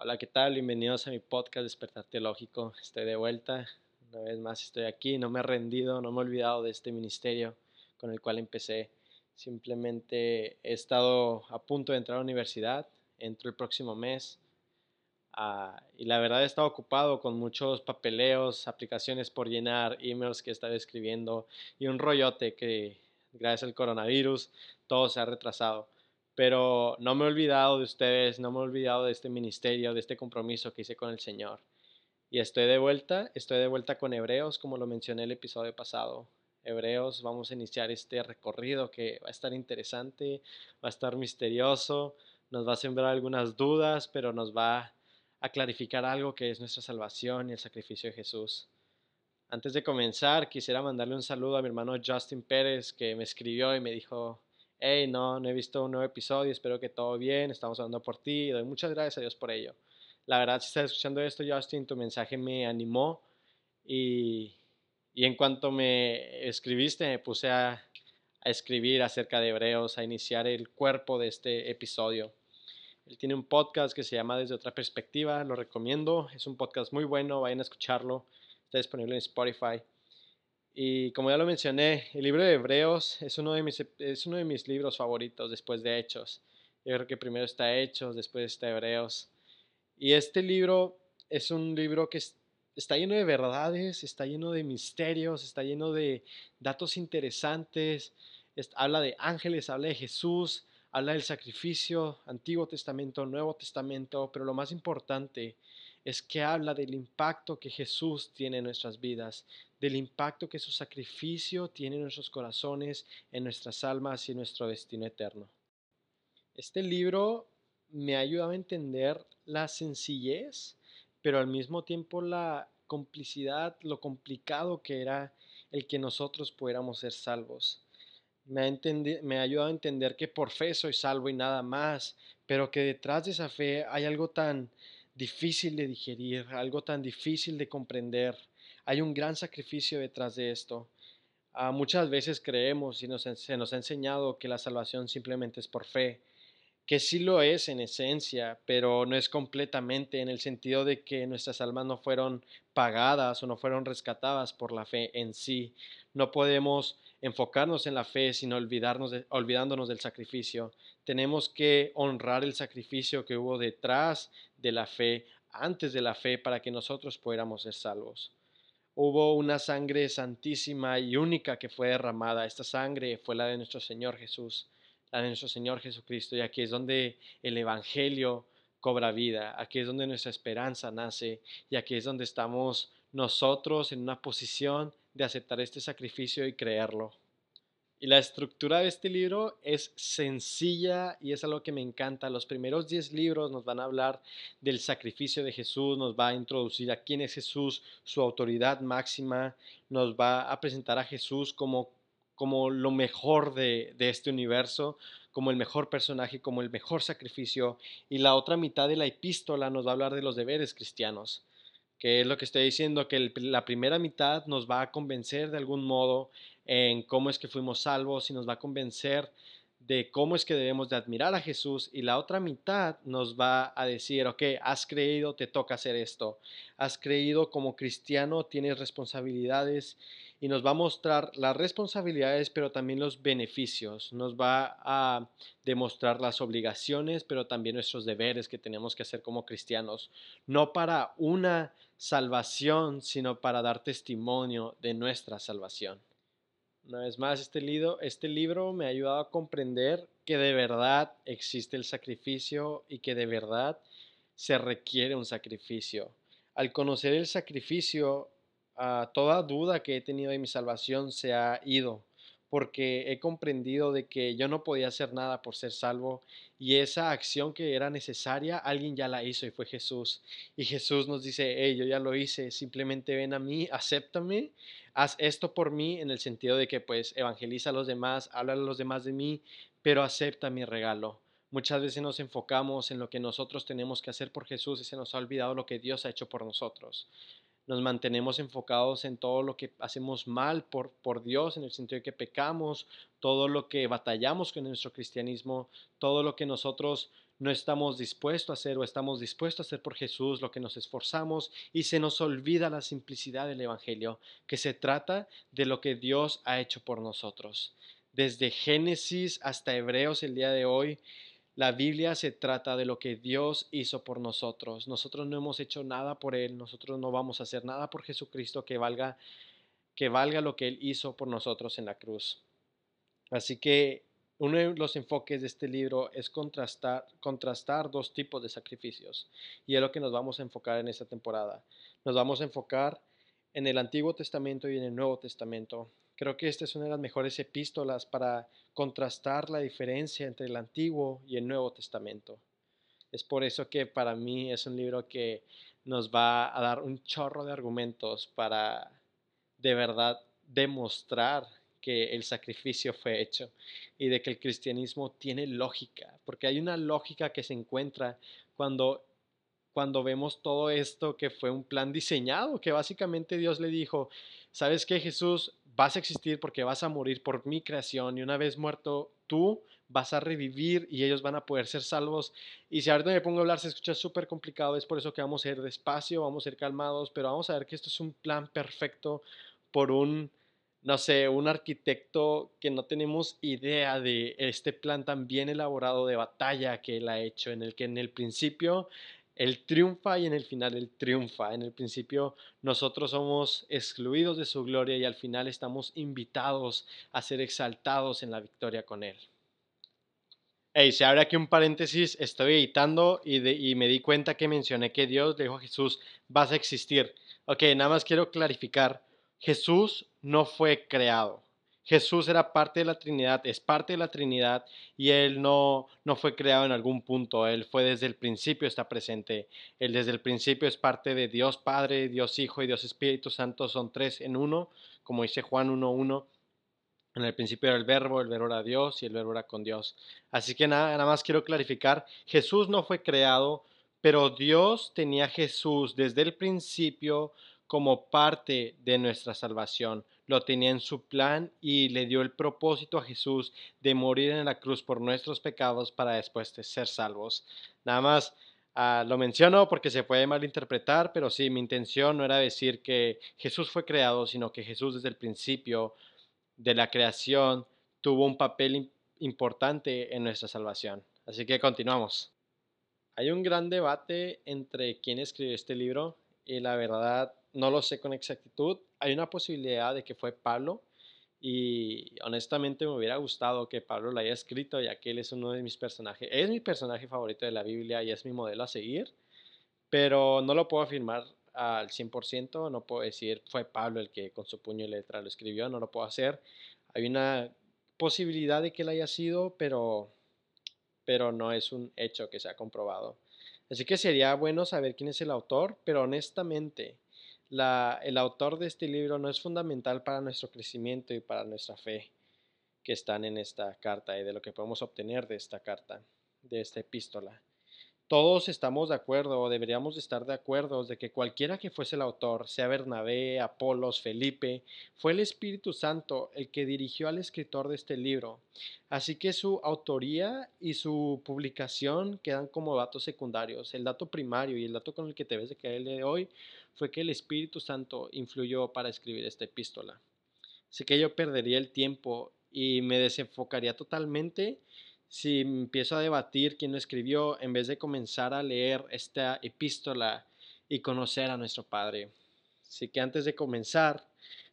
Hola, ¿qué tal? Bienvenidos a mi podcast Despertar Teológico. Estoy de vuelta. Una vez más estoy aquí. No me he rendido, no me he olvidado de este ministerio con el cual empecé. Simplemente he estado a punto de entrar a la universidad. Entro el próximo mes. Ah, y la verdad he estado ocupado con muchos papeleos, aplicaciones por llenar, emails que he estado escribiendo y un rollote que gracias al coronavirus todo se ha retrasado pero no me he olvidado de ustedes, no me he olvidado de este ministerio, de este compromiso que hice con el Señor. Y estoy de vuelta, estoy de vuelta con Hebreos, como lo mencioné el episodio pasado. Hebreos, vamos a iniciar este recorrido que va a estar interesante, va a estar misterioso, nos va a sembrar algunas dudas, pero nos va a clarificar algo que es nuestra salvación y el sacrificio de Jesús. Antes de comenzar, quisiera mandarle un saludo a mi hermano Justin Pérez, que me escribió y me dijo, hey, no, no he visto un nuevo episodio, espero que todo bien, estamos hablando por ti, doy muchas gracias a Dios por ello. La verdad, si estás escuchando esto, Justin, tu mensaje me animó y, y en cuanto me escribiste, me puse a, a escribir acerca de Hebreos, a iniciar el cuerpo de este episodio. Él tiene un podcast que se llama Desde otra perspectiva, lo recomiendo, es un podcast muy bueno, vayan a escucharlo, está disponible en Spotify. Y como ya lo mencioné, el libro de Hebreos es uno de mis, es uno de mis libros favoritos después de Hechos. Yo creo que primero está Hechos, después está Hebreos. Y este libro es un libro que está lleno de verdades, está lleno de misterios, está lleno de datos interesantes. habla de ángeles, habla de Jesús, habla del sacrificio, Antiguo Testamento, Nuevo Testamento, pero lo más importante es que habla del impacto que Jesús tiene en nuestras vidas, del impacto que su sacrificio tiene en nuestros corazones, en nuestras almas y en nuestro destino eterno. Este libro me ha ayudado a entender la sencillez, pero al mismo tiempo la complicidad, lo complicado que era el que nosotros pudiéramos ser salvos. Me ha, me ha ayudado a entender que por fe soy salvo y nada más, pero que detrás de esa fe hay algo tan difícil de digerir, algo tan difícil de comprender. Hay un gran sacrificio detrás de esto. Ah, muchas veces creemos y se nos ha enseñado que la salvación simplemente es por fe, que sí lo es en esencia, pero no es completamente en el sentido de que nuestras almas no fueron pagadas o no fueron rescatadas por la fe en sí. No podemos enfocarnos en la fe sino olvidarnos olvidándonos del sacrificio. Tenemos que honrar el sacrificio que hubo detrás de la fe, antes de la fe, para que nosotros pudiéramos ser salvos. Hubo una sangre santísima y única que fue derramada. Esta sangre fue la de nuestro Señor Jesús la de nuestro Señor Jesucristo. Y aquí es donde el Evangelio cobra vida, aquí es donde nuestra esperanza nace y aquí es donde estamos nosotros en una posición de aceptar este sacrificio y creerlo. Y la estructura de este libro es sencilla y es algo que me encanta. Los primeros 10 libros nos van a hablar del sacrificio de Jesús, nos va a introducir a quién es Jesús, su autoridad máxima, nos va a presentar a Jesús como como lo mejor de, este universo, como el mejor personaje, como el mejor sacrificio. Y la otra mitad de la epístola nos va a hablar de los deberes cristianos, que es lo que estoy diciendo, que la primera mitad nos va a convencer de algún modo en cómo es que fuimos salvos y nos va a convencer de cómo es que debemos de admirar a Jesús y la otra mitad nos va a decir, ok, has creído, te toca hacer esto, has creído como cristiano, tienes responsabilidades y nos va a mostrar las responsabilidades, pero también los beneficios. Nos va a demostrar las obligaciones, pero también nuestros deberes que tenemos que hacer como cristianos. No para una salvación, sino para dar testimonio de nuestra salvación. Una vez más, este libro, este libro me ha ayudado a comprender que de verdad existe el sacrificio y que de verdad se requiere un sacrificio. Al conocer el sacrificio, toda duda que he tenido de mi salvación se ha ido, porque he comprendido de que yo no podía hacer nada por ser salvo y esa acción que era necesaria, alguien ya la hizo y fue Jesús. Y Jesús nos dice, hey, yo ya lo hice, simplemente ven a mí, acéptame, haz esto por mí en el sentido de que pues evangeliza a los demás, habla a los demás de mí, pero acepta mi regalo. Muchas veces nos enfocamos en lo que nosotros tenemos que hacer por Jesús y se nos ha olvidado lo que Dios ha hecho por nosotros nos mantenemos enfocados en todo lo que hacemos mal por, por Dios, en el sentido de que pecamos, todo lo que batallamos con nuestro cristianismo, todo lo que nosotros no estamos dispuestos a hacer o estamos dispuestos a hacer por Jesús lo que nos esforzamos y se nos olvida la simplicidad del Evangelio, que se trata de lo que Dios ha hecho por nosotros. Desde Génesis hasta Hebreos el día de hoy, la Biblia se trata de lo que Dios hizo por nosotros. Nosotros no hemos hecho nada por Él, nosotros no vamos a hacer nada por Jesucristo que valga, que valga lo que Él hizo por nosotros en la cruz. Así que uno de los enfoques de este libro es contrastar, contrastar dos tipos de sacrificios y es lo que nos vamos a enfocar en esta temporada. Nos vamos a enfocar en el Antiguo Testamento y en el Nuevo Testamento. Creo que esta es una de las mejores epístolas para contrastar la diferencia entre el Antiguo y el Nuevo Testamento. Es por eso que para mí es un libro que nos va a dar un chorro de argumentos para de verdad demostrar que el sacrificio fue hecho y de que el cristianismo tiene lógica, porque hay una lógica que se encuentra cuando cuando vemos todo esto que fue un plan diseñado, que básicamente Dios le dijo, ¿sabes qué Jesús? Vas a existir porque vas a morir por mi creación y una vez muerto tú vas a revivir y ellos van a poder ser salvos. Y si ahorita me pongo a hablar se escucha súper complicado, es por eso que vamos a ir despacio, vamos a ir calmados, pero vamos a ver que esto es un plan perfecto por un no sé, un arquitecto que no tenemos idea de este plan tan bien elaborado de batalla que él ha hecho, en el que en el principio él triunfa y en el final él triunfa. En el principio nosotros somos excluidos de su gloria y al final estamos invitados a ser exaltados en la victoria con él. Hey, se abre aquí un paréntesis, estoy editando y, y me di cuenta que mencioné que Dios le dijo a Jesús, vas a existir. Ok, nada más quiero clarificar Jesús no fue creado. Jesús era parte de la Trinidad, es parte de la Trinidad y Él no, no fue creado en algún punto, Él fue desde el principio, está presente. Él desde el principio es parte de Dios Padre, Dios Hijo y Dios Espíritu Santo, son tres en uno, como dice Juan 1.1. En el principio era el verbo, el verbo era Dios y el verbo era con Dios. Así que nada, nada más quiero clarificar, Jesús no fue creado, pero Dios tenía a Jesús desde el principio como parte de nuestra salvación. Lo tenía en su plan y le dio el propósito a Jesús de morir en la cruz por nuestros pecados para después de ser salvos. Nada más ah, lo menciono porque se puede malinterpretar, pero sí, mi intención no era decir que Jesús fue creado, sino que Jesús desde el principio de la creación tuvo un papel importante en nuestra salvación. Así que continuamos. Hay un gran debate entre quién escribió este libro y la verdad no lo sé con exactitud. Hay una posibilidad de que fue Pablo y honestamente me hubiera gustado que Pablo lo haya escrito ya que él es uno de mis personajes, es mi personaje favorito de la Biblia y es mi modelo a seguir, pero no lo puedo afirmar al 100%, no puedo decir fue Pablo el que con su puño y letra lo escribió, no lo puedo hacer. Hay una posibilidad de que él haya sido, pero, pero no es un hecho que se ha comprobado. Así que sería bueno saber quién es el autor, pero honestamente, el autor de este libro no es fundamental para nuestro crecimiento y para nuestra fe que están en esta carta y de lo que podemos obtener de esta carta, de esta epístola. Todos estamos de acuerdo o deberíamos estar de acuerdo de que cualquiera que fuese el autor, sea Bernabé, Apolos, Felipe, fue el Espíritu Santo el que dirigió al escritor de este libro. Así que su autoría y su publicación quedan como datos secundarios. El dato primario y el dato con el que te ves de que hoy fue que el Espíritu Santo influyó para escribir esta epístola. Así que yo perdería el tiempo y me desenfocaría totalmente si empiezo a debatir quién lo escribió en vez de comenzar a leer esta epístola y conocer a nuestro Padre. Así que antes de comenzar,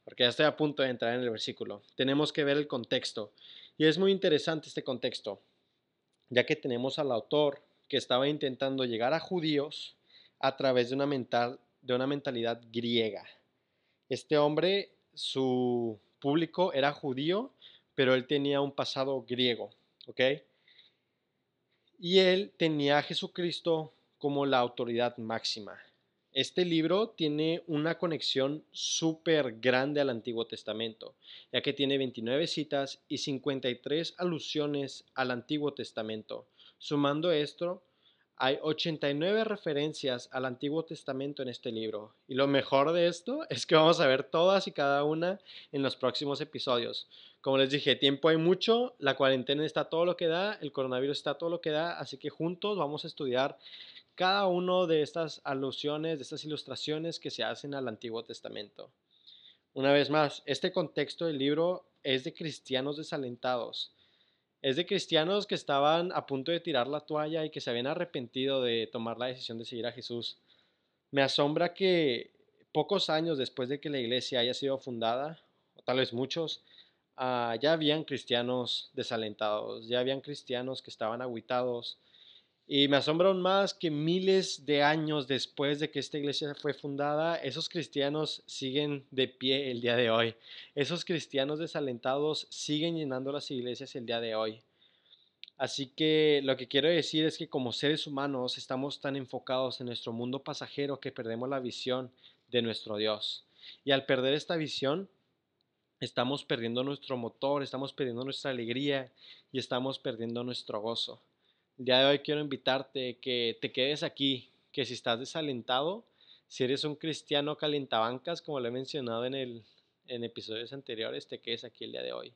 porque ya estoy a punto de entrar en el versículo, tenemos que ver el contexto. Y es muy interesante este contexto, ya que tenemos al autor que estaba intentando llegar a judíos a través de una, mental, de una mentalidad griega. Este hombre, su público era judío, pero él tenía un pasado griego. ¿ok? Y él tenía a Jesucristo como la autoridad máxima. Este libro tiene una conexión súper grande al Antiguo Testamento, ya que tiene 29 citas y 53 alusiones al Antiguo Testamento. Sumando esto, Hay 89 referencias al Antiguo Testamento en este libro. Y lo mejor de esto es que vamos a ver todas y cada una en los próximos episodios. Como les dije, tiempo hay mucho, la cuarentena está todo lo que da, el coronavirus está todo lo que da, así que juntos vamos a estudiar cada uno de estas alusiones, de estas ilustraciones que se hacen al Antiguo Testamento. Una vez más, este contexto del libro es de cristianos desalentados es de cristianos que estaban a punto de tirar la toalla y que se habían arrepentido de tomar la decisión de seguir a Jesús. Me asombra que pocos años después de que la iglesia haya sido fundada, o tal vez muchos, ah, ya habían cristianos desalentados, ya habían cristianos que estaban aguitados. Y me asombra aún más que miles de años después de que esta iglesia fue fundada, esos cristianos siguen de pie el día de hoy. Esos cristianos desalentados siguen llenando las iglesias el día de hoy. Así que lo que quiero decir es que como seres humanos estamos tan enfocados en nuestro mundo pasajero que perdemos la visión de nuestro Dios. Y al perder esta visión, estamos perdiendo nuestro motor, estamos perdiendo nuestra alegría y estamos perdiendo nuestro gozo. El día de hoy quiero invitarte que te quedes aquí, que si estás desalentado, si eres un cristiano calentabancas, como lo he mencionado en, el, en episodios anteriores, te quedes aquí el día de hoy.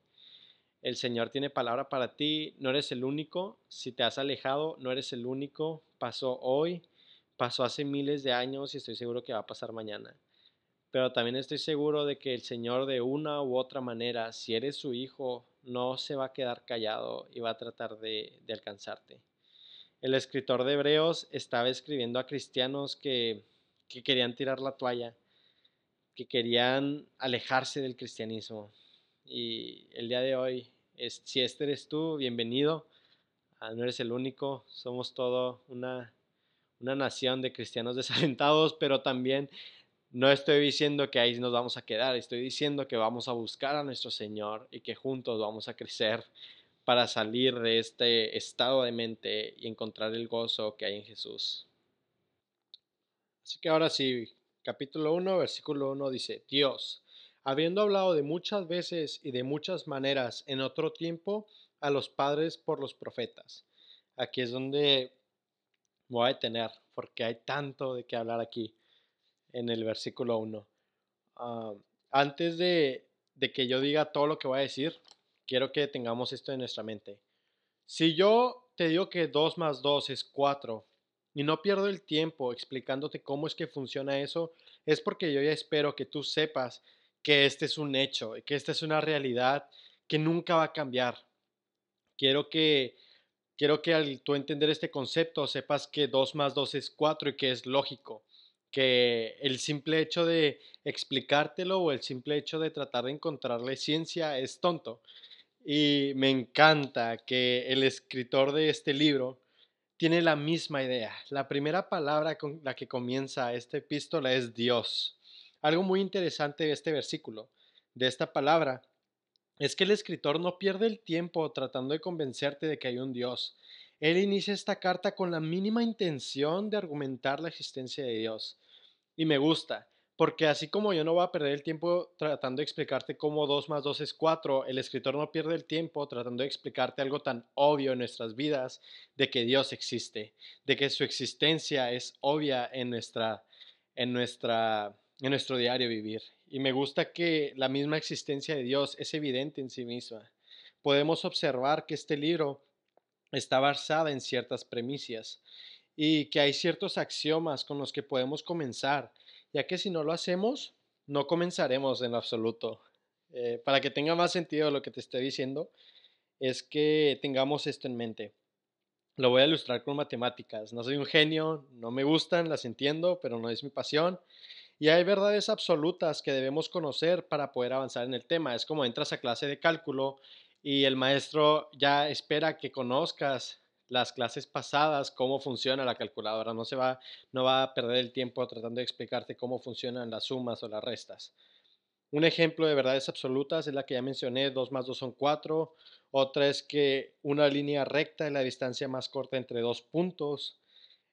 El Señor tiene palabra para ti, no eres el único, si te has alejado, no eres el único, pasó hoy, pasó hace miles de años y estoy seguro que va a pasar mañana. Pero también estoy seguro de que el Señor de una u otra manera, si eres su hijo, no se va a quedar callado y va a tratar de, de alcanzarte. El escritor de Hebreos estaba escribiendo a cristianos que, querían tirar la toalla, que querían alejarse del cristianismo. Y el día de hoy, si este eres tú, bienvenido. Ah, no eres el único, somos todo una, una nación de cristianos desalentados, pero también no estoy diciendo que ahí nos vamos a quedar, estoy diciendo que vamos a buscar a nuestro Señor y que juntos vamos a crecer para salir de este estado de mente y encontrar el gozo que hay en Jesús. Así que ahora sí, capítulo 1, versículo 1 dice, Dios, habiendo hablado de muchas veces y de muchas maneras en otro tiempo a los padres por los profetas. Aquí es donde voy a detener, porque hay tanto de qué hablar aquí en el versículo 1. Ah, antes de, de que yo diga todo lo que voy a decir, quiero que tengamos esto en nuestra mente. Si yo te digo que 2 más 2 es 4 y no pierdo el tiempo explicándote cómo es que funciona eso, es porque yo ya espero que tú sepas que este es un hecho, que esta es una realidad que nunca va a cambiar. Quiero que, quiero que al tú entender este concepto sepas que 2 más 2 es 4 y que es lógico, que el simple hecho de explicártelo o el simple hecho de tratar de encontrarle ciencia es tonto. Y me encanta que el escritor de este libro tiene la misma idea. La primera palabra con la que comienza esta epístola es Dios. Algo muy interesante de este versículo, de esta palabra, es que el escritor no pierde el tiempo tratando de convencerte de que hay un Dios. Él inicia esta carta con la mínima intención de argumentar la existencia de Dios. Y me gusta, porque así como yo no voy a perder el tiempo tratando de explicarte cómo 2 más 2 es 4, el escritor no pierde el tiempo tratando de explicarte algo tan obvio en nuestras vidas de que Dios existe, de que su existencia es obvia en, nuestra, en, nuestra, en nuestro diario vivir. Y me gusta que la misma existencia de Dios es evidente en sí misma. Podemos observar que este libro está basada en ciertas premisas y que hay ciertos axiomas con los que podemos comenzar ya que si no lo hacemos, no comenzaremos en absoluto. Eh, para que tenga más sentido lo que te estoy diciendo, es que tengamos esto en mente. Lo voy a ilustrar con matemáticas. No soy un genio, no me gustan, las entiendo, pero no es mi pasión. Y hay verdades absolutas que debemos conocer para poder avanzar en el tema. Es como entras a clase de cálculo y el maestro ya espera que conozcas las clases pasadas cómo funciona la calculadora. No se va, no va a perder el tiempo tratando de explicarte cómo funcionan las sumas o las restas. Un ejemplo de verdades absolutas es la que ya mencioné, 2 más 2 son 4. Otra es que una línea recta es la distancia más corta entre dos puntos.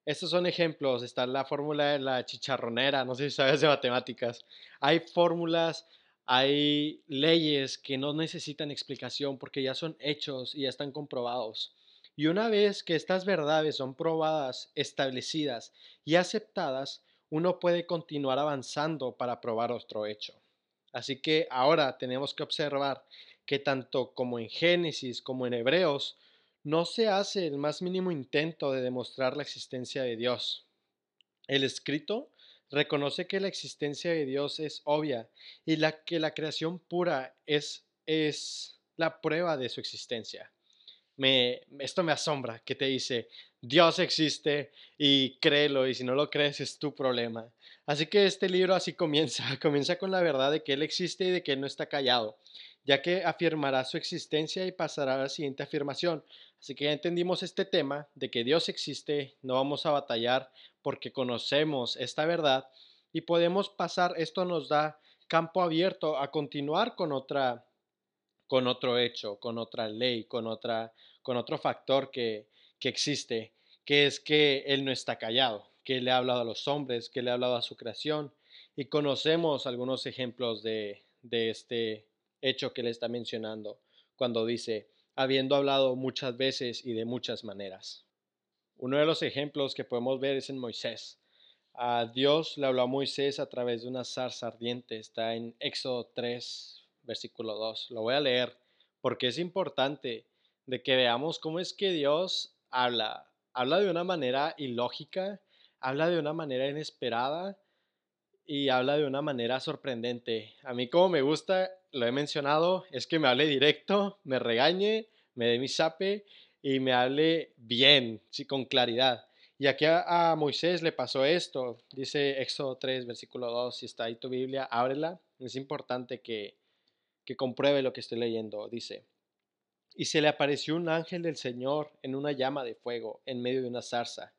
Estos son ejemplos. Está la fórmula de la chicharronera, no sé si sabes de matemáticas. Hay fórmulas, hay leyes que no necesitan explicación porque ya son hechos y ya están comprobados. Y una vez que estas verdades son probadas, establecidas y aceptadas, uno puede continuar avanzando para probar otro hecho. Así que ahora tenemos que observar que tanto como en Génesis como en Hebreos, no se hace el más mínimo intento de demostrar la existencia de Dios. El escrito reconoce que la existencia de Dios es obvia y la que la creación pura es, es la prueba de su existencia. Me, esto me asombra, que te dice, Dios existe y créelo y si no lo crees es tu problema. Así que este libro así comienza, comienza con la verdad de que Él existe y de que Él no está callado, ya que afirmará su existencia y pasará a la siguiente afirmación. Así que ya entendimos este tema de que Dios existe, no vamos a batallar porque conocemos esta verdad y podemos pasar, esto nos da campo abierto a continuar con otra con otro hecho, con otra ley, con otra con otro factor que, que existe, que es que él no está callado, que le ha hablado a los hombres, que le ha hablado a su creación y conocemos algunos ejemplos de, de este hecho que le está mencionando cuando dice habiendo hablado muchas veces y de muchas maneras. Uno de los ejemplos que podemos ver es en Moisés. A Dios le habló a Moisés a través de una zarza ardiente. Está en Éxodo 3, versículo 2. Lo voy a leer porque es importante de que veamos cómo es que Dios habla. Habla de una manera ilógica, habla de una manera inesperada y habla de una manera sorprendente. A mí como me gusta, lo he mencionado, es que me hable directo, me regañe, me dé mi sape y me hable bien, sí, con claridad. Y aquí a, Moisés le pasó esto, dice Éxodo 3, versículo 2, si está ahí tu Biblia, ábrela. Es importante que, que compruebe lo que estoy leyendo. Dice, y se le apareció un ángel del Señor en una llama de fuego en medio de una zarza.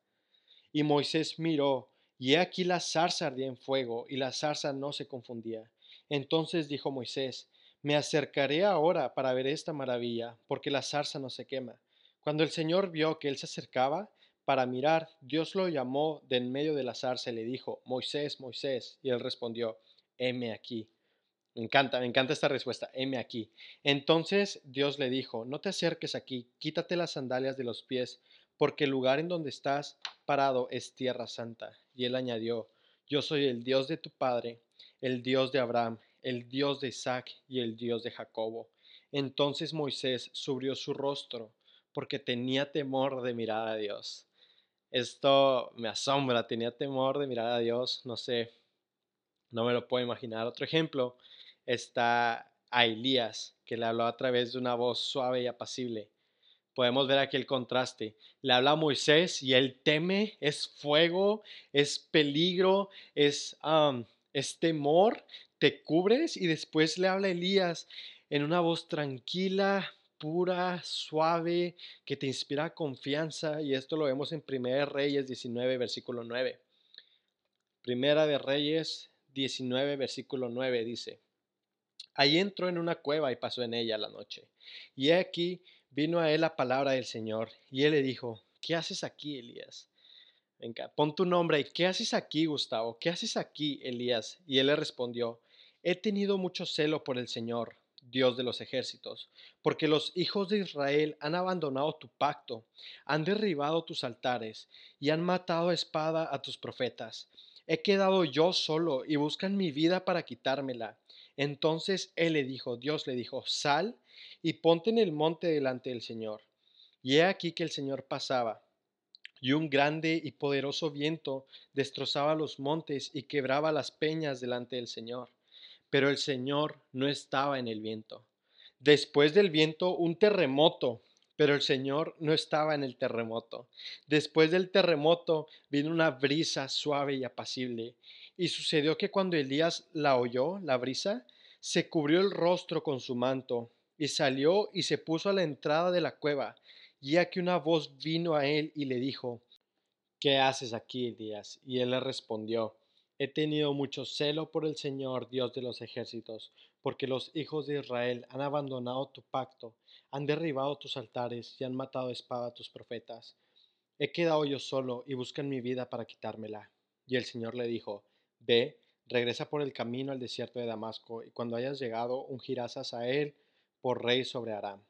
Y Moisés miró, y he aquí la zarza ardía en fuego, y la zarza no se confundía. Entonces dijo Moisés, me acercaré ahora para ver esta maravilla, porque la zarza no se quema. Cuando el Señor vio que él se acercaba para mirar, Dios lo llamó de en medio de la zarza y le dijo, Moisés, Moisés, y él respondió, heme aquí. Me encanta, me encanta esta respuesta, heme aquí. Entonces Dios le dijo, no te acerques aquí, quítate las sandalias de los pies, porque el lugar en donde estás parado es tierra santa. Y él añadió, yo soy el Dios de tu Padre, el Dios de Abraham, el Dios de Isaac y el Dios de Jacobo. Entonces Moisés subió su rostro, porque tenía temor de mirar a Dios. Esto me asombra, tenía temor de mirar a Dios, no sé, no me lo puedo imaginar. Otro ejemplo está a Elías, que le habló a través de una voz suave y apacible podemos ver aquí el contraste. Le habla a Moisés y él teme, es fuego, es peligro, es, temor, te cubres y después le habla a Elías en una voz tranquila, pura, suave, que te inspira confianza y esto lo vemos en Primera de Reyes 19, versículo 9. Primera de Reyes 19, versículo 9 dice, Ahí entró en una cueva y pasó en ella la noche. Y aquí vino a él la palabra del Señor y él le dijo, ¿qué haces aquí, Elías? Venga, pon tu nombre y ¿qué haces aquí, Gustavo? ¿Qué haces aquí, Elías? Y él le respondió, he tenido mucho celo por el Señor, Dios de los ejércitos, porque los hijos de Israel han abandonado tu pacto, han derribado tus altares y han matado a espada a tus profetas. He quedado yo solo y buscan mi vida para quitármela. Entonces él le dijo, Dios le dijo, sal y ponte en el monte delante del Señor. Y he aquí que el Señor pasaba, y un grande y poderoso viento destrozaba los montes y quebraba las peñas delante del Señor. Pero el Señor no estaba en el viento. Después del viento un terremoto, pero el Señor no estaba en el terremoto. Después del terremoto vino una brisa suave y apacible. Y sucedió que cuando Elías la oyó, la brisa, se cubrió el rostro con su manto y salió y se puso a la entrada de la cueva. Y aquí una voz vino a él y le dijo, ¿qué haces aquí, Elías? Y él le respondió, he tenido mucho celo por el Señor, Dios de los ejércitos, porque los hijos de Israel han abandonado tu pacto, han derribado tus altares y han matado a espada a tus profetas. He quedado yo solo y buscan mi vida para quitármela. Y el Señor le dijo, Ve, regresa por el camino al desierto de Damasco, y cuando hayas llegado ungirás a él por rey sobre Aram.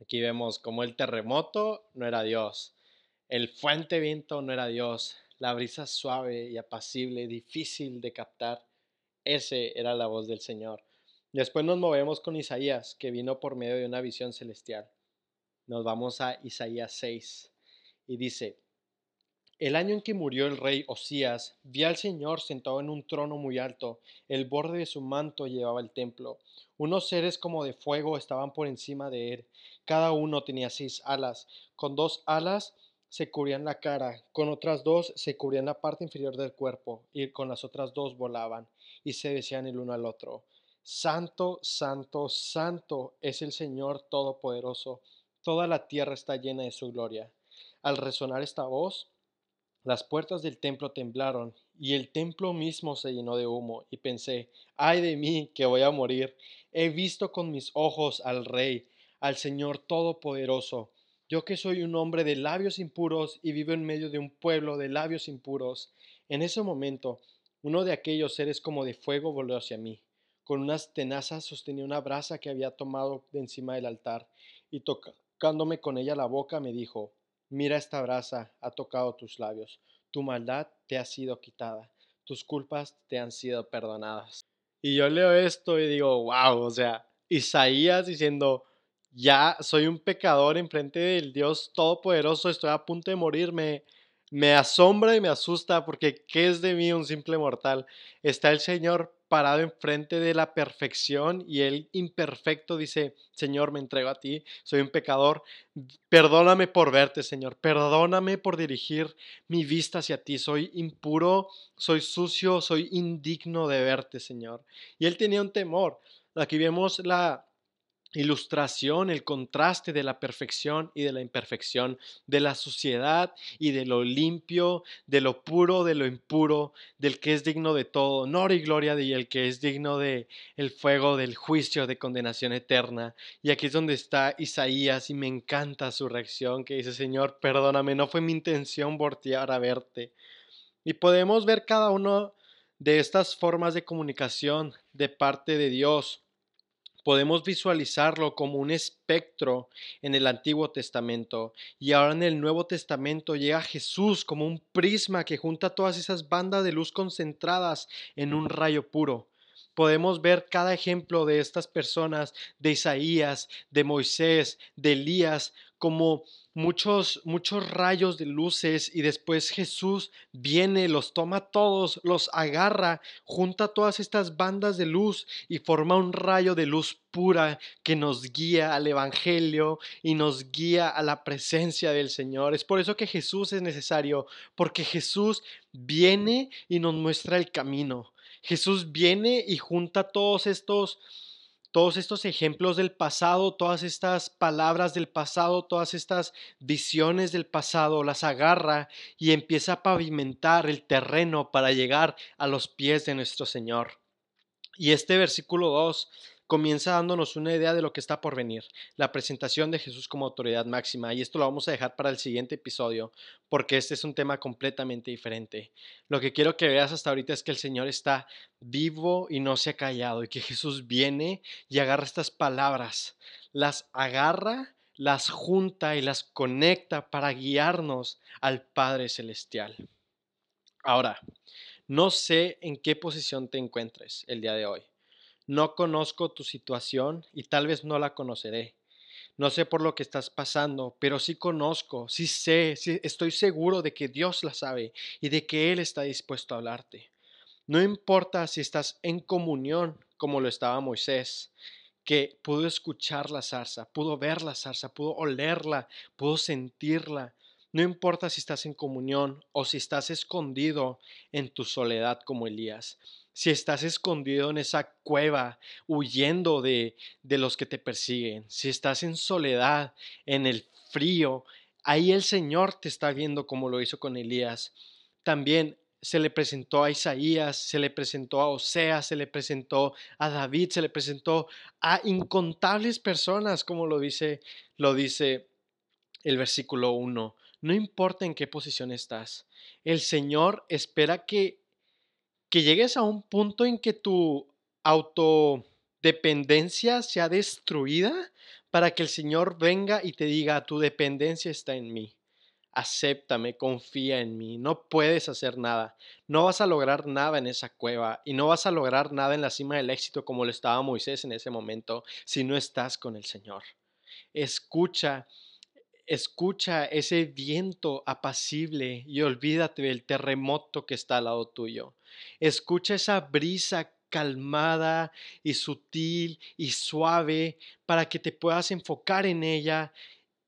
Aquí vemos como el terremoto no era Dios, el fuente viento no era Dios, la brisa suave y apacible, difícil de captar, ese era la voz del Señor. Después nos movemos con Isaías, que vino por medio de una visión celestial. Nos vamos a Isaías 6 y dice, el año en que murió el rey Osías, vi al Señor sentado en un trono muy alto, el borde de su manto llevaba el templo. Unos seres como de fuego estaban por encima de él, cada uno tenía seis alas, con dos alas se cubrían la cara, con otras dos se cubrían la parte inferior del cuerpo, y con las otras dos volaban, y se decían el uno al otro, Santo, Santo, Santo es el Señor Todopoderoso, toda la tierra está llena de su gloria. Al resonar esta voz, las puertas del templo temblaron y el templo mismo se llenó de humo y pensé, ay de mí que voy a morir. He visto con mis ojos al Rey, al Señor Todopoderoso. Yo que soy un hombre de labios impuros y vivo en medio de un pueblo de labios impuros. En ese momento, uno de aquellos seres como de fuego volvió hacia mí. Con unas tenazas sostenía una brasa que había tomado de encima del altar y tocándome con ella la boca me dijo, Mira esta brasa ha tocado tus labios, tu maldad te ha sido quitada, tus culpas te han sido perdonadas. Y yo leo esto y digo, wow, o sea, Isaías diciendo, ya soy un pecador en frente del Dios Todopoderoso, estoy a punto de morirme. Me asombra y me asusta porque ¿qué es de mí un simple mortal? Está el Señor parado enfrente de la perfección y el imperfecto dice, Señor, me entrego a ti, soy un pecador, perdóname por verte, Señor, perdóname por dirigir mi vista hacia ti, soy impuro, soy sucio, soy indigno de verte, Señor. Y él tenía un temor. Aquí vemos la ilustración, el contraste de la perfección y de la imperfección, de la suciedad y de lo limpio, de lo puro, de lo impuro, del que es digno de todo honor y gloria y el que es digno de el fuego del juicio de condenación eterna. Y aquí es donde está Isaías y me encanta su reacción que dice, "Señor, perdóname, no fue mi intención voltear a verte." Y podemos ver cada uno de estas formas de comunicación de parte de Dios podemos visualizarlo como un espectro en el Antiguo Testamento y ahora en el Nuevo Testamento llega Jesús como un prisma que junta todas esas bandas de luz concentradas en un rayo puro. Podemos ver cada ejemplo de estas personas, de Isaías, de Moisés, de Elías, como muchos, muchos rayos de luces y después Jesús viene, los toma todos, los agarra, junta todas estas bandas de luz y forma un rayo de luz pura que nos guía al Evangelio y nos guía a la presencia del Señor. Es por eso que Jesús es necesario, porque Jesús viene y nos muestra el camino. Jesús viene y junta todos estos todos estos ejemplos del pasado, todas estas palabras del pasado, todas estas visiones del pasado, las agarra y empieza a pavimentar el terreno para llegar a los pies de nuestro Señor. Y este versículo 2 comienza dándonos una idea de lo que está por venir, la presentación de Jesús como autoridad máxima. Y esto lo vamos a dejar para el siguiente episodio, porque este es un tema completamente diferente. Lo que quiero que veas hasta ahorita es que el Señor está vivo y no se ha callado, y que Jesús viene y agarra estas palabras, las agarra, las junta y las conecta para guiarnos al Padre Celestial. Ahora, no sé en qué posición te encuentres el día de hoy. No conozco tu situación y tal vez no la conoceré. No sé por lo que estás pasando, pero sí conozco, sí sé, estoy seguro de que Dios la sabe y de que Él está dispuesto a hablarte. No importa si estás en comunión como lo estaba Moisés, que pudo escuchar la zarza, pudo ver la zarza, pudo olerla, pudo sentirla. No importa si estás en comunión o si estás escondido en tu soledad como Elías si estás escondido en esa cueva, huyendo de, de los que te persiguen, si estás en soledad, en el frío, ahí el Señor te está viendo como lo hizo con Elías. También se le presentó a Isaías, se le presentó a Oseas, se le presentó a David, se le presentó a incontables personas, como lo dice, lo dice el versículo 1. No importa en qué posición estás, el Señor espera que que llegues a un punto en que tu autodependencia sea destruida para que el Señor venga y te diga, tu dependencia está en mí. Acéptame, confía en mí. No puedes hacer nada. No vas a lograr nada en esa cueva y no vas a lograr nada en la cima del éxito como lo estaba Moisés en ese momento si no estás con el Señor. Escucha escucha ese viento apacible y olvídate del terremoto que está al lado tuyo. Escucha esa brisa calmada y sutil y suave para que te puedas enfocar en ella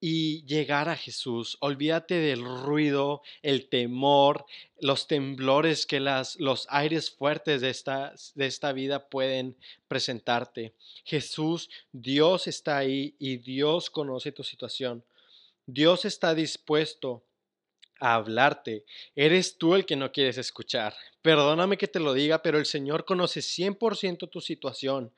y llegar a Jesús. Olvídate del ruido, el temor, los temblores que las, los aires fuertes de esta, de esta vida pueden presentarte. Jesús, Dios está ahí y Dios conoce tu situación. Dios está dispuesto a hablarte. Eres tú el que no quieres escuchar. Perdóname que te lo diga, pero el Señor conoce 100% tu situación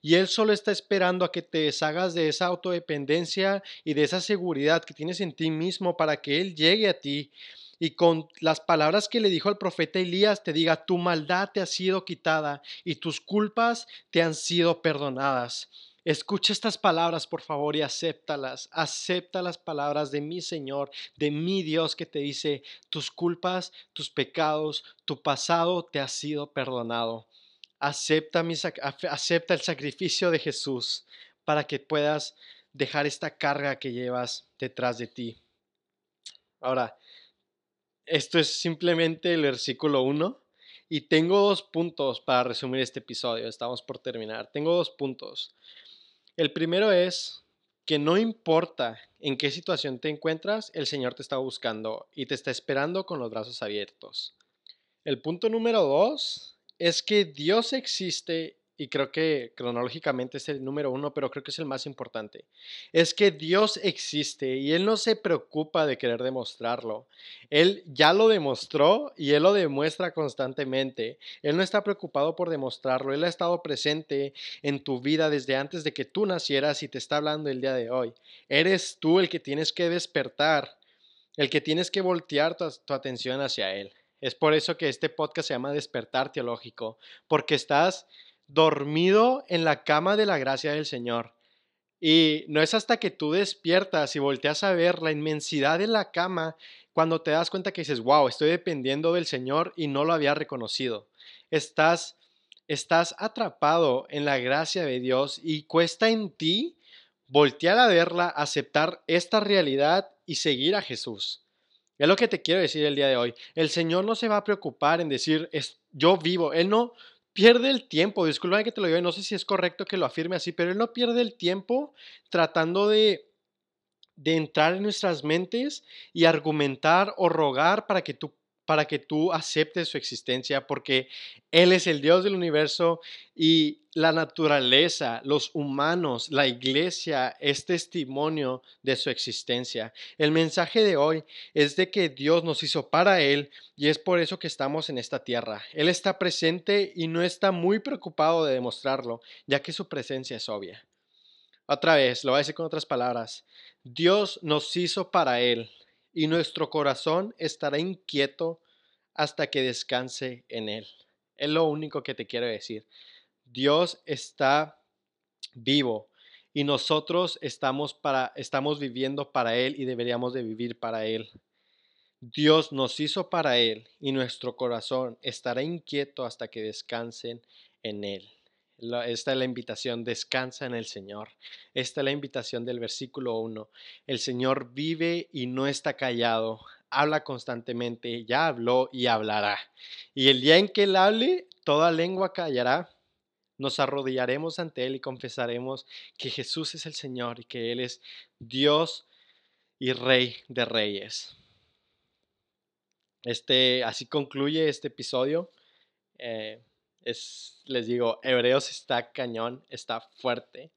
y Él solo está esperando a que te deshagas de esa autodependencia y de esa seguridad que tienes en ti mismo para que Él llegue a ti y con las palabras que le dijo al profeta Elías te diga, tu maldad te ha sido quitada y tus culpas te han sido perdonadas. Escucha estas palabras, por favor, y acéptalas. Acepta las palabras de mi Señor, de mi Dios, que te dice, tus culpas, tus pecados, tu pasado te ha sido perdonado. Acepta, el sacrificio de Jesús para que puedas dejar esta carga que llevas detrás de ti. Ahora, esto es simplemente el versículo 1 y tengo dos puntos para resumir este episodio. Estamos por terminar. Tengo dos puntos. El primero es que no importa en qué situación te encuentras, el Señor te está buscando y te está esperando con los brazos abiertos. El punto número dos es que Dios existe y creo que cronológicamente es el número uno, pero creo que es el más importante, es que Dios existe y Él no se preocupa de querer demostrarlo. Él ya lo demostró y Él lo demuestra constantemente. Él no está preocupado por demostrarlo, Él ha estado presente en tu vida desde antes de que tú nacieras y te está hablando el día de hoy. Eres tú el que tienes que despertar, el que tienes que voltear tu, atención hacia Él. Es por eso que este podcast se llama Despertar Teológico, porque estás dormido en la cama de la gracia del Señor. Y no es hasta que tú despiertas y volteas a ver la inmensidad de la cama cuando te das cuenta que dices, wow, estoy dependiendo del Señor y no lo había reconocido. Estás, estás atrapado en la gracia de Dios y cuesta en ti voltear a verla, aceptar esta realidad y seguir a Jesús. Es lo que te quiero decir el día de hoy. El Señor no se va a preocupar en decir, es, yo vivo. Él no, pierde el tiempo, disculpa que te lo diga, no sé si es correcto que lo afirme así, pero él no pierde el tiempo tratando de, de entrar en nuestras mentes y argumentar o rogar para que tú para que tú aceptes su existencia, porque Él es el Dios del universo y la naturaleza, los humanos, la iglesia es testimonio de su existencia. El mensaje de hoy es de que Dios nos hizo para Él y es por eso que estamos en esta tierra. Él está presente y no está muy preocupado de demostrarlo, ya que su presencia es obvia. Otra vez, lo voy a decir con otras palabras. Dios nos hizo para Él y nuestro corazón estará inquieto hasta que descanse en Él. Es lo único que te quiero decir. Dios está vivo y nosotros estamos, para, estamos viviendo para Él y deberíamos de vivir para Él. Dios nos hizo para Él y nuestro corazón estará inquieto hasta que descansen en Él. Esta es la invitación, descansa en el Señor. Esta es la invitación del versículo 1. El Señor vive y no está callado, habla constantemente, ya habló y hablará. Y el día en que Él hable, toda lengua callará. Nos arrodillaremos ante Él y confesaremos que Jesús es el Señor y que Él es Dios y Rey de Reyes. Este, así concluye este episodio. Eh, es, les digo, Hebreos está cañón, está fuerte.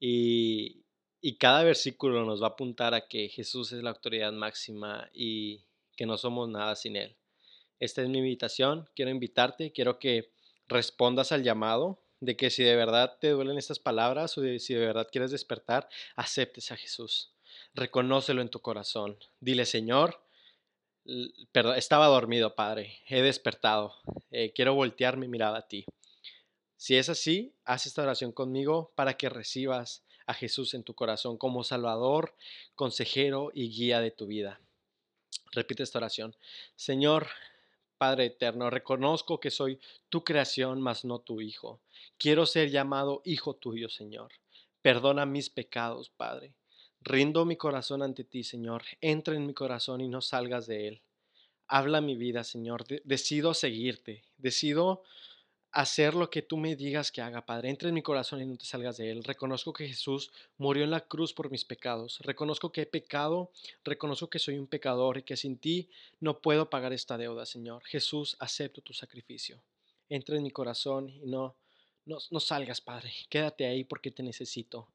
Y, y cada versículo nos va a apuntar a que Jesús es la autoridad máxima y que no somos nada sin Él. Esta es mi invitación. Quiero invitarte, quiero que respondas al llamado de que si de verdad te duelen estas palabras o si de verdad quieres despertar, aceptes a Jesús. Reconócelo en tu corazón. Dile, Señor, Perdón, estaba dormido, Padre. He despertado. Eh, quiero voltear mi mirada a ti. Si es así, haz esta oración conmigo para que recibas a Jesús en tu corazón como Salvador, consejero y guía de tu vida. Repite esta oración. Señor, Padre eterno, reconozco que soy tu creación, mas no tu hijo. Quiero ser llamado hijo tuyo, Señor. Perdona mis pecados, Padre. Rindo mi corazón ante ti, Señor. Entra en mi corazón y no salgas de él. Habla mi vida, Señor. decido seguirte. Decido hacer lo que tú me digas que haga, Padre. Entra en mi corazón y no te salgas de él. Reconozco que Jesús murió en la cruz por mis pecados. Reconozco que he pecado. Reconozco que soy un pecador y que sin ti no puedo pagar esta deuda, Señor. Jesús, acepto tu sacrificio. Entra en mi corazón y no, no, salgas, Padre. Quédate ahí porque te necesito.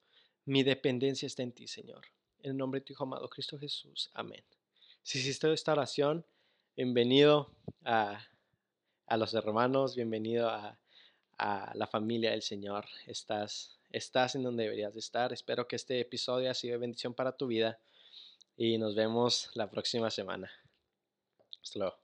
Mi dependencia está en ti, Señor. En el nombre de tu Hijo amado, Cristo Jesús. Amén. Si hiciste esta oración, bienvenido a a los hermanos, bienvenido a, la familia del Señor. Estás, estás en donde deberías de estar. Espero que este episodio haya sido de bendición para tu vida y nos vemos la próxima semana. Hasta luego.